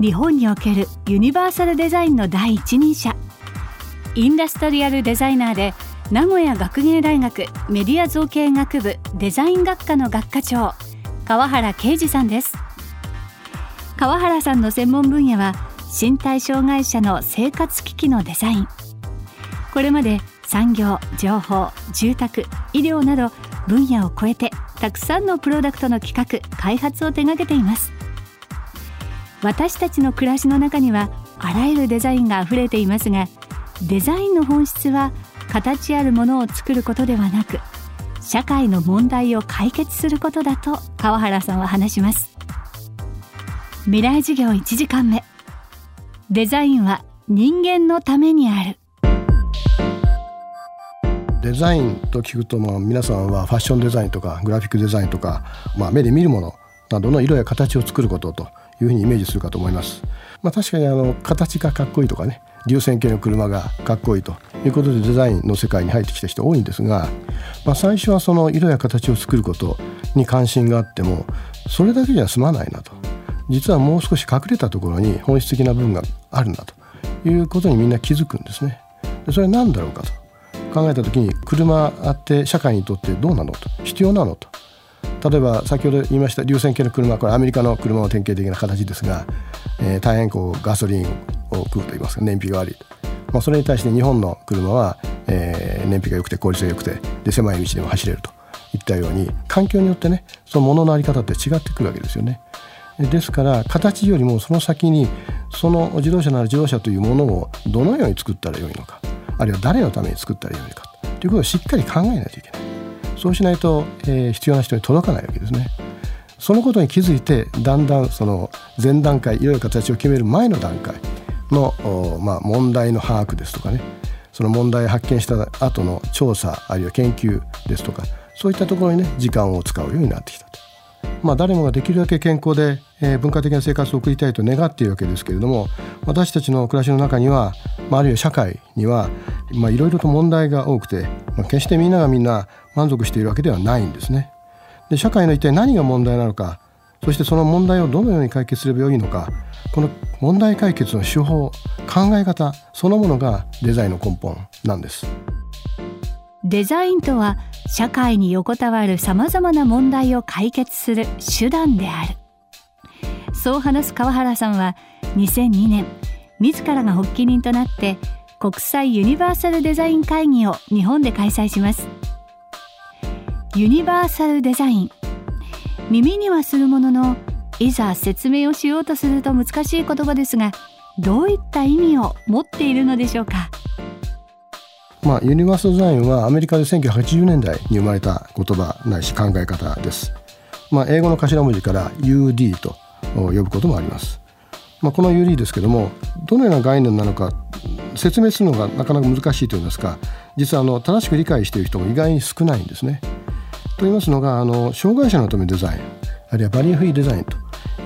日本におけるユニバーサルデザインの第一人者。インダストリアルデザイナーで名古屋学芸大学メディア造形学部デザイン学科の学科長川原啓二さんです。川原さんの専門分野は身体障害者の生活機器のデザイン。これまで産業情報住宅医療など分野を超えてたくさんのプロダクトの企画開発を手掛けています。私たちの暮らしの中にはあらゆるデザインがあふれていますがデザインの本質は形あるものを作ることではなく社会の問題を解決することだと川原さんは話します。未来授業1時間目。デザインは人間のためにある。デザインと聞くと、まあ、皆さんはファッションデザインとかグラフィックデザインとか、まあ、目で見るものなどの色や形を作ることというふうにイメージするかと思います。まあ、確かにあの形がかっこいいとかね流線形の車がかっこいいと。いうことでデザインの世界に入ってきた人多いんですが、まあ、最初はその色や形を作ることに関心があってもそれだけじゃ済まないなと。実はもう少し隠れたところに本質的な部分があるんだということにみんな気づくんですね。それは何だろうかと。考えた時に車あって社会にとってどうなのと。必要なのと。例えば先ほど言いました流線形の車これアメリカの車の典型的な形ですが、えー、大変こうガソリンを食うと言いますか燃費が悪いまあ、それに対して日本の車は、えー、燃費が良くて効率が良くてで狭い道でも走れるといったように環境によってねそのものの在り方って違ってくるわけですよね。ですから形よりもその先にその自動車なら自動車というものをどのように作ったらよいのかあるいは誰のために作ったらよいのかということをしっかり考えないといけない。そうしないと、えー、必要な人に届かないわけですね。そのことに気づいてだんだんその前段階いろいろ形を決める前の段階の、まあ、問題の把握ですとかねその問題を発見した後の調査あるいは研究ですとかそういったところにね時間を使うようになってきたと。まあ、誰もができるだけ健康で、えー、文化的な生活を送りたいと願っているわけですけれども私たちの暮らしの中には、まあ、あるいは社会にはいろいろと問題が多くて、まあ、決してみんながみんな満足しているわけではないんですね。で社会の一体何が問題なのかそしてその問題をどのように解決すればよいのかこの問題解決の手法考え方そのものがデザインの根本なんです。デザインとは社会に横たわるさまざまな問題を解決する手段である。そう話す川原さんは2002年自らが発起人となって国際ユニバーサルデザイン会議を日本で開催します。ユニバーサルデザイン。耳にはするもののいざ説明をしようとすると難しい言葉ですがどういった意味を持っているのでしょうか？まあ、ユニバーサルデザインはアメリカで1980年代に生まれた言葉ないし考え方です。まあ、英語の頭文字から UD と呼ぶこともあります。まあ、この UD ですけどもどのような概念なのか説明するのがなかなか難しいといいますか実はあの正しく理解している人も意外に少ないんですね。と言いますのがあの障害者のためデザインあるいはバリアフリーデザインと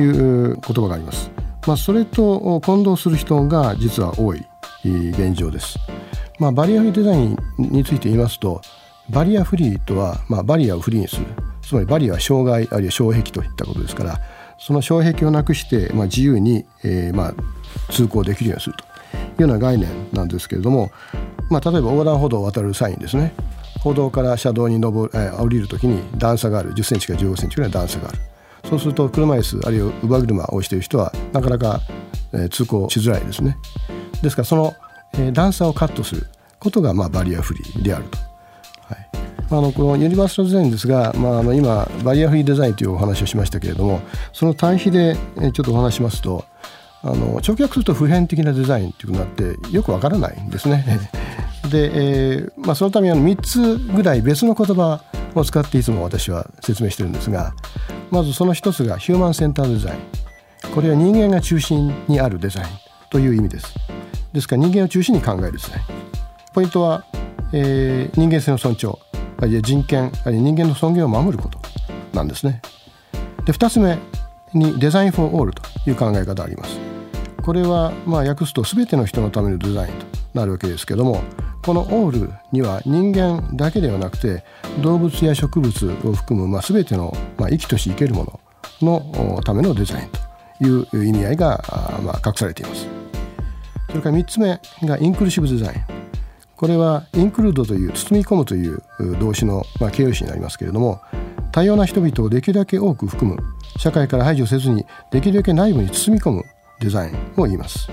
いう言葉があります。まあ、それと混同する人が実は多い現状です。まあ、バリアフリーデザインについて言いますとバリアフリーとは、まあ、バリアをフリーにする。つまりバリアは障害あるいは障壁といったことですからその障壁をなくして、まあ、自由に、えーまあ、通行できるようにすると。いうような概念なんですけれども、まあ、例えば横断歩道を渡るサインですね歩道から車道に登る、えー、降りるときに段差がある。1 0センチか1 5センチぐらいの段差がある。そうすると車椅子あるいは乳母車をしている人はなかなか、えー、通行しづらいですね。ですからその、えー、段差をカットする。ことが、まあ、バリアフリーであると。はいあのこのユニバーサルデザインですが、まあ、あの今バリアフリーデザインというお話をしましたけれどもその対比でちょっとお話しますとあの直訳すると普遍的なデザインということになってよくわからないんですね。で、えーまあ、そのためにあの3つぐらい別の言葉を使っていつも私は説明してるんですがまずその一つがヒューマンセンターデザインこれは人間が中心にあるデザインという意味です。ですから人間を中心に考えるデザインポイントは、えー、人間性の尊重あるいは人権あるいは人間の尊厳を守ることなんですね。で2つ目にデザインフォーオールという考え方あります。これはまあ訳すと全ての人のためのデザインとなるわけですけどもこのオールには人間だけではなくて動物や植物を含むまあ全てのまあ生きとし生けるもののためのデザインという意味合いがまあ隠されています。それから3つ目がインクルーシブデザイン。これはインクルードという包み込むという動詞のまあ形容詞になりますけれども多様な人々をできるだけ多く含む社会から排除せずにできるだけ内部に包み込むデザインを言います。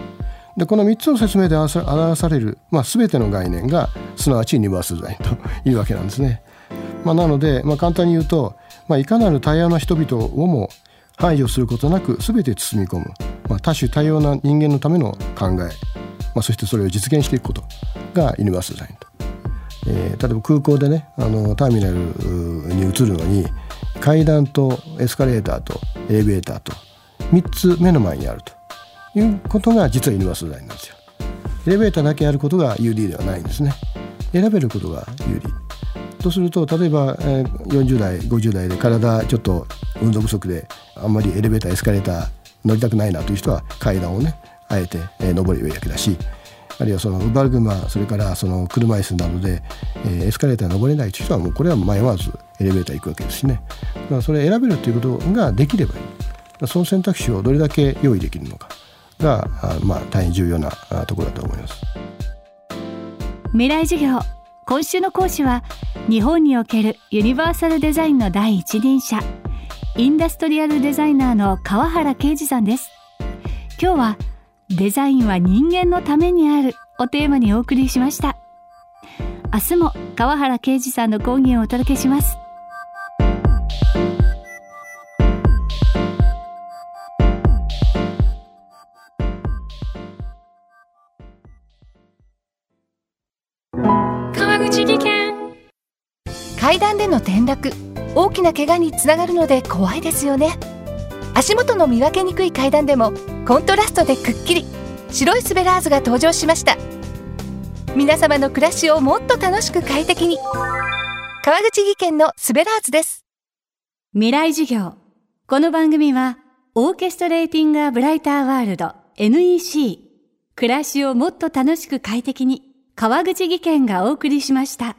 でこの3つの説明で表される、まあ、全ての概念がすなわちユニバースデザインというわけなんですね。まあ、なので、まあ、簡単に言うと、まあ、いかなる多様な人々をも排除することなく全て包み込む、まあ、多種多様な人間のための考え、まあ、そしてそれを実現していくことがユニバースデザインと。えー、例えば空港でねあのターミナルに移るのに階段とエスカレーターとエレベーターと3つ目の前にあるということが実はユニバースデザインなんですよ。エレベーターだけやることが有利ではないんですね。選べることが有利。とすると例えば40代50代で体ちょっと運動不足であんまりエレベーターエスカレーター乗りたくないなという人は階段をねあえて登ればいいわけだしあるいはその乳母車それからその車椅子などで、えエスカレーター登れないという人はもうこれは迷わずエレベーター行くわけですしね、まあ、それ選べるということができればいい。その選択肢をどれだけ用意できるのかがまあ大変重要なところだと思います。未来授業今週の講師は日本におけるユニバーサルデザインの第一人者インダストリアルデザイナーの川原啓二さんです。今日はデザインは人間のためにある。をテーマにお送りしました。明日も川原啓二さんの講義をお届けします。川口技研。階段での転落。大きな怪我につながるので怖いですよね足元の見分けにくい階段でもコントラストでくっきり白いスベラーズが登場しました。皆様の暮らしをもっと楽しく快適に。川口技研のスベラーズです。未来授業。この番組はオーケストレーティングアブライターワールド NEC 暮らしをもっと楽しく快適に川口技研がお送りしました。